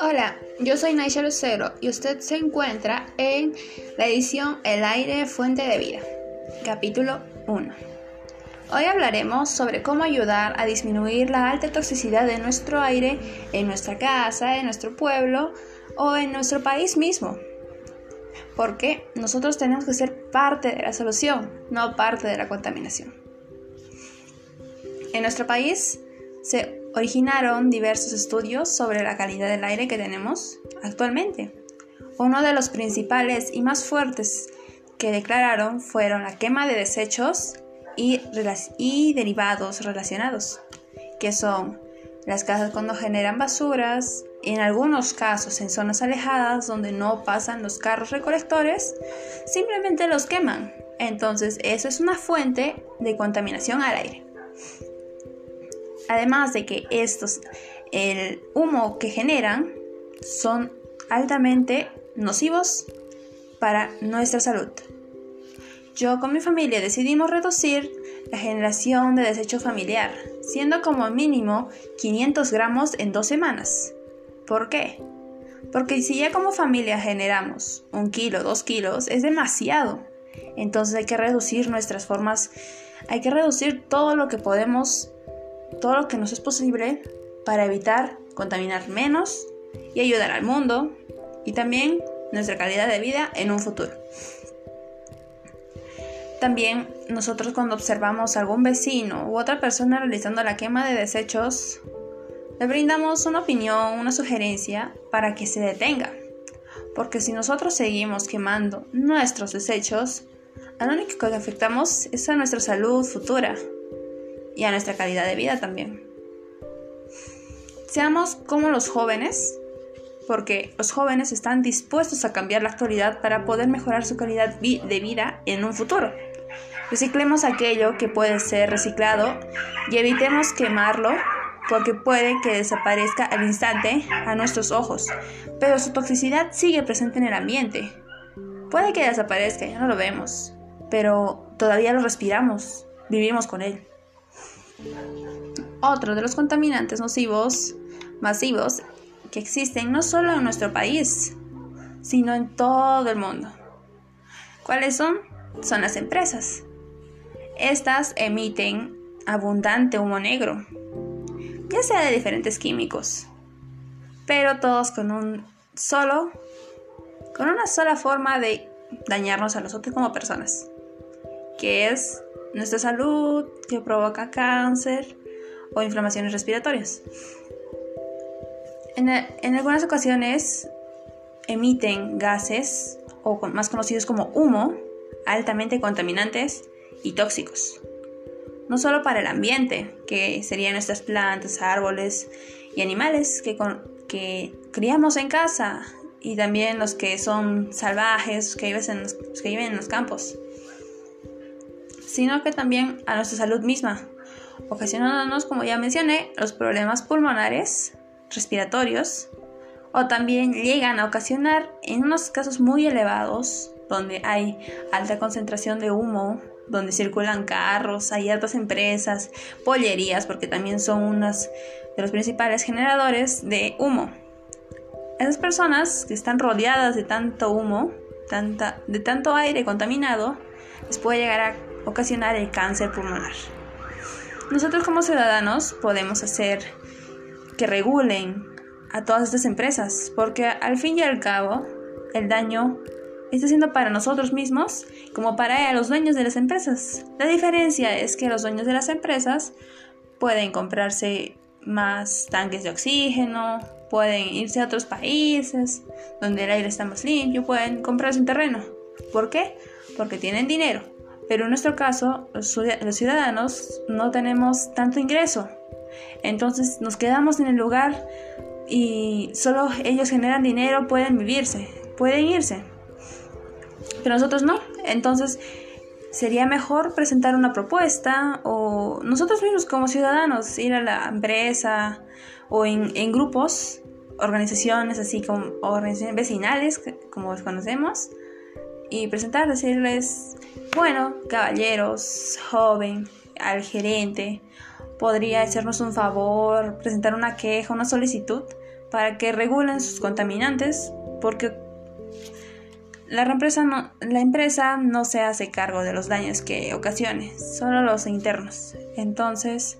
Hola, yo soy Naisha Lucero y usted se encuentra en la edición El aire fuente de vida, capítulo 1. Hoy hablaremos sobre cómo ayudar a disminuir la alta toxicidad de nuestro aire en nuestra casa, en nuestro pueblo o en nuestro país mismo. Porque nosotros tenemos que ser parte de la solución, no parte de la contaminación. En nuestro país se originaron diversos estudios sobre la calidad del aire que tenemos actualmente. Uno de los principales y más fuertes que declararon fueron la quema de desechos y, y derivados relacionados, que son las casas cuando generan basuras, en algunos casos en zonas alejadas donde no pasan los carros recolectores, simplemente los queman. Entonces eso es una fuente de contaminación al aire. Además de que estos, el humo que generan, son altamente nocivos para nuestra salud. Yo con mi familia decidimos reducir la generación de desecho familiar, siendo como mínimo 500 gramos en dos semanas. ¿Por qué? Porque si ya como familia generamos un kilo, dos kilos, es demasiado. Entonces hay que reducir nuestras formas, hay que reducir todo lo que podemos todo lo que nos es posible para evitar contaminar menos y ayudar al mundo y también nuestra calidad de vida en un futuro. También nosotros cuando observamos a algún vecino u otra persona realizando la quema de desechos, le brindamos una opinión, una sugerencia para que se detenga. Porque si nosotros seguimos quemando nuestros desechos, a lo único que afectamos es a nuestra salud futura, y a nuestra calidad de vida también. Seamos como los jóvenes, porque los jóvenes están dispuestos a cambiar la actualidad para poder mejorar su calidad de vida en un futuro. Reciclemos aquello que puede ser reciclado y evitemos quemarlo porque puede que desaparezca al instante a nuestros ojos, pero su toxicidad sigue presente en el ambiente. Puede que desaparezca, ya no lo vemos, pero todavía lo respiramos, vivimos con él. Otro de los contaminantes nocivos masivos que existen no solo en nuestro país, sino en todo el mundo. ¿Cuáles son? Son las empresas. Estas emiten abundante humo negro, ya sea de diferentes químicos, pero todos con un solo, con una sola forma de dañarnos a nosotros como personas, que es nuestra salud, que provoca cáncer o inflamaciones respiratorias. En, algunas ocasiones emiten gases, o más conocidos como humo, altamente contaminantes y tóxicos. No solo para el ambiente, que serían nuestras plantas, árboles y animales que, que criamos en casa, y también los que son salvajes, que viven que viven en los campos sino que también a nuestra salud misma, ocasionándonos, como ya mencioné, los problemas pulmonares, respiratorios, o también llegan a ocasionar en unos casos muy elevados, donde hay alta concentración de humo, donde circulan carros, hay altas empresas, pollerías, porque también son unos de los principales generadores de humo. Esas personas que están rodeadas de tanto humo, tanta, de tanto aire contaminado, les puede llegar a ocasionar el cáncer pulmonar. Nosotros como ciudadanos podemos hacer que regulen a todas estas empresas, porque al fin y al cabo el daño está siendo para nosotros mismos como para los dueños de las empresas. La diferencia es que los dueños de las empresas pueden comprarse más tanques de oxígeno, pueden irse a otros países donde el aire está más limpio, pueden comprarse un terreno. ¿Por qué? Porque tienen dinero pero en nuestro caso, los ciudadanos no tenemos tanto ingreso. Entonces nos quedamos en el lugar y solo ellos generan dinero, pueden vivirse, pueden irse. Pero nosotros no. Entonces sería mejor presentar una propuesta o nosotros mismos como ciudadanos ir a la empresa o en, en grupos, organizaciones así como organizaciones vecinales, como los conocemos, y presentar, decirles, bueno, caballeros, joven, al gerente podría hacernos un favor, presentar una queja, una solicitud para que regulen sus contaminantes, porque la empresa, no, la empresa no se hace cargo de los daños que ocasione, solo los internos. Entonces,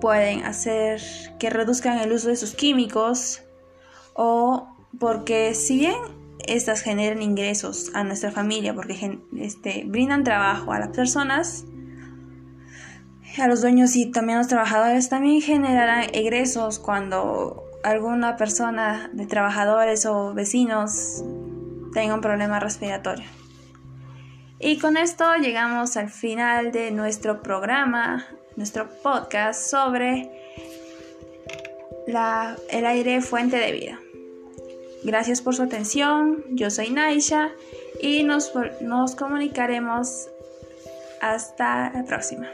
pueden hacer que reduzcan el uso de sus químicos o porque si bien estas generan ingresos a nuestra familia porque este, brindan trabajo a las personas, a los dueños y también a los trabajadores también generarán egresos cuando alguna persona de trabajadores o vecinos tenga un problema respiratorio. Y con esto llegamos al final de nuestro programa, nuestro podcast sobre el aire fuente de vida. Gracias por su atención, yo soy Naisha y nos, nos comunicaremos hasta la próxima.